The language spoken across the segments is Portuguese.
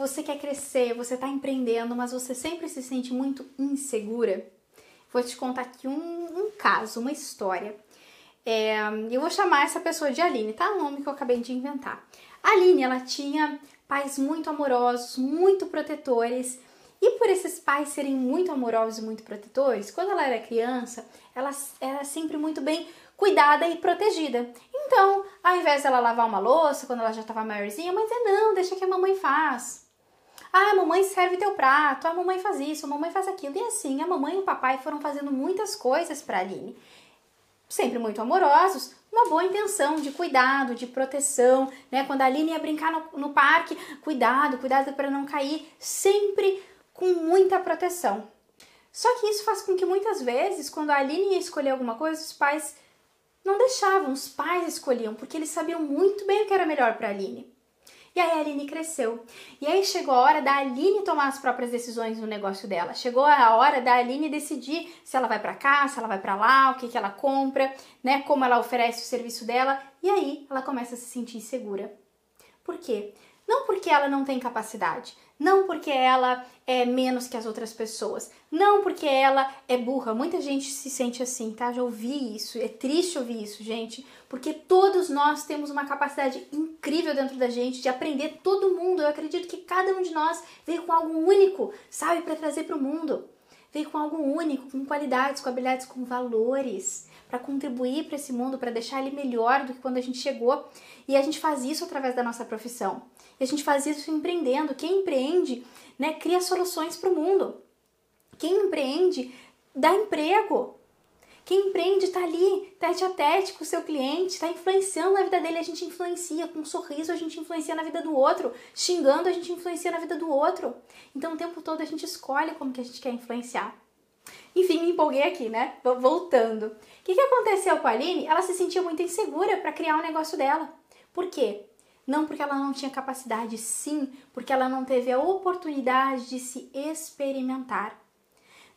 você quer crescer, você está empreendendo, mas você sempre se sente muito insegura? Vou te contar aqui um, um caso, uma história. É, eu vou chamar essa pessoa de Aline, tá? O nome que eu acabei de inventar. Aline, ela tinha pais muito amorosos, muito protetores. E por esses pais serem muito amorosos e muito protetores, quando ela era criança, ela era sempre muito bem cuidada e protegida. Então, ao invés dela lavar uma louça quando ela já estava maiorzinha, mãe dizia: Não, deixa que a mamãe faz. Ah, a mamãe serve teu prato, a mamãe faz isso, a mamãe faz aquilo. E assim, a mamãe e o papai foram fazendo muitas coisas para Aline. Sempre muito amorosos, uma boa intenção de cuidado, de proteção, né? Quando a Aline ia brincar no, no parque, cuidado, cuidado para não cair, sempre com muita proteção. Só que isso faz com que muitas vezes, quando a Aline ia escolher alguma coisa, os pais não deixavam, os pais escolhiam, porque eles sabiam muito bem o que era melhor para a Aline. E aí a Aline cresceu. E aí chegou a hora da Aline tomar as próprias decisões no negócio dela. Chegou a hora da Aline decidir se ela vai para cá, se ela vai para lá, o que, que ela compra, né, como ela oferece o serviço dela. E aí ela começa a se sentir segura. Por quê? Não porque ela não tem capacidade, não porque ela é menos que as outras pessoas, não porque ela é burra. Muita gente se sente assim, tá? Já ouvi isso, é triste ouvir isso, gente, porque todos nós temos uma capacidade incrível dentro da gente de aprender todo mundo. Eu acredito que cada um de nós veio com algo único, sabe, para trazer para o mundo. Veio com algo único, com qualidades, com habilidades, com valores para contribuir para esse mundo, para deixar ele melhor do que quando a gente chegou. E a gente faz isso através da nossa profissão. E a gente faz isso empreendendo. Quem empreende, né, cria soluções para o mundo. Quem empreende dá emprego. Quem empreende está ali, tete a tete com o seu cliente, está influenciando na vida dele, a gente influencia, com um sorriso a gente influencia na vida do outro, xingando a gente influencia na vida do outro. Então o tempo todo a gente escolhe como que a gente quer influenciar. Enfim, me empolguei aqui, né? Voltando. O que, que aconteceu com a Aline? Ela se sentia muito insegura para criar um negócio dela. Por quê? Não porque ela não tinha capacidade, sim, porque ela não teve a oportunidade de se experimentar.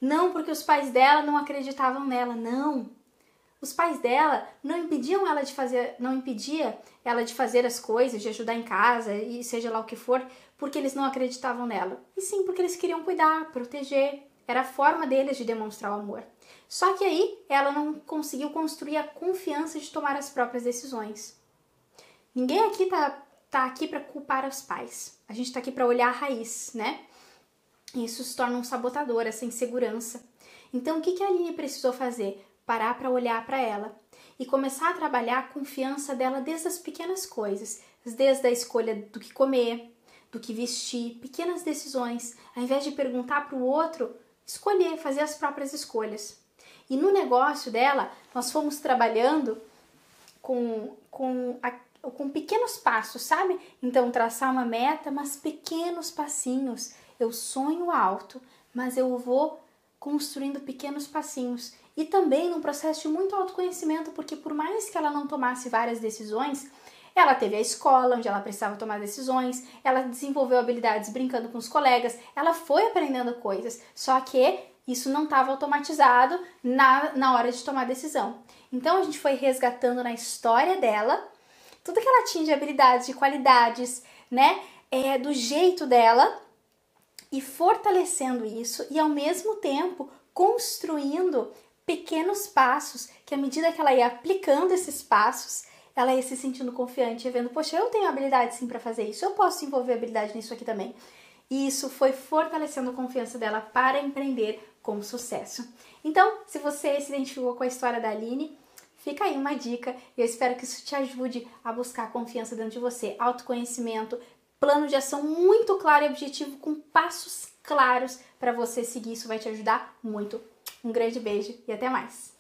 Não porque os pais dela não acreditavam nela, não. Os pais dela não impediam ela de fazer, não impedia ela de fazer as coisas, de ajudar em casa e seja lá o que for, porque eles não acreditavam nela. E sim porque eles queriam cuidar, proteger, era a forma deles de demonstrar o amor. Só que aí ela não conseguiu construir a confiança de tomar as próprias decisões. Ninguém aqui tá, tá aqui para culpar os pais. A gente tá aqui para olhar a raiz, né? Isso se torna um sabotador, essa insegurança. Então, o que, a Aline precisou fazer? Parar para olhar para ela e começar a trabalhar a confiança dela desde as pequenas coisas, desde a escolha do que comer, do que vestir, pequenas decisões, ao invés de perguntar para o outro escolher, fazer as próprias escolhas. E no negócio dela, nós fomos trabalhando com, com, a, com pequenos passos, sabe? Então, traçar uma meta, mas pequenos passinhos. Eu sonho alto, mas eu vou construindo pequenos passinhos. E também num processo de muito autoconhecimento, porque por mais que ela não tomasse várias decisões, ela teve a escola onde ela precisava tomar decisões, ela desenvolveu habilidades brincando com os colegas, ela foi aprendendo coisas, só que isso não estava automatizado na, na hora de tomar decisão. Então a gente foi resgatando na história dela tudo que ela tinha de habilidades, de qualidades, né? É, do jeito dela e fortalecendo isso e ao mesmo tempo construindo pequenos passos que à medida que ela ia aplicando esses passos, ela ia se sentindo confiante, vendo, poxa, eu tenho habilidade sim para fazer isso, eu posso desenvolver habilidade nisso aqui também. E isso foi fortalecendo a confiança dela para empreender com sucesso. Então, se você se identificou com a história da Aline, fica aí uma dica e eu espero que isso te ajude a buscar confiança dentro de você, autoconhecimento, plano de ação muito claro e objetivo com passos claros para você seguir. Isso vai te ajudar muito. Um grande beijo e até mais!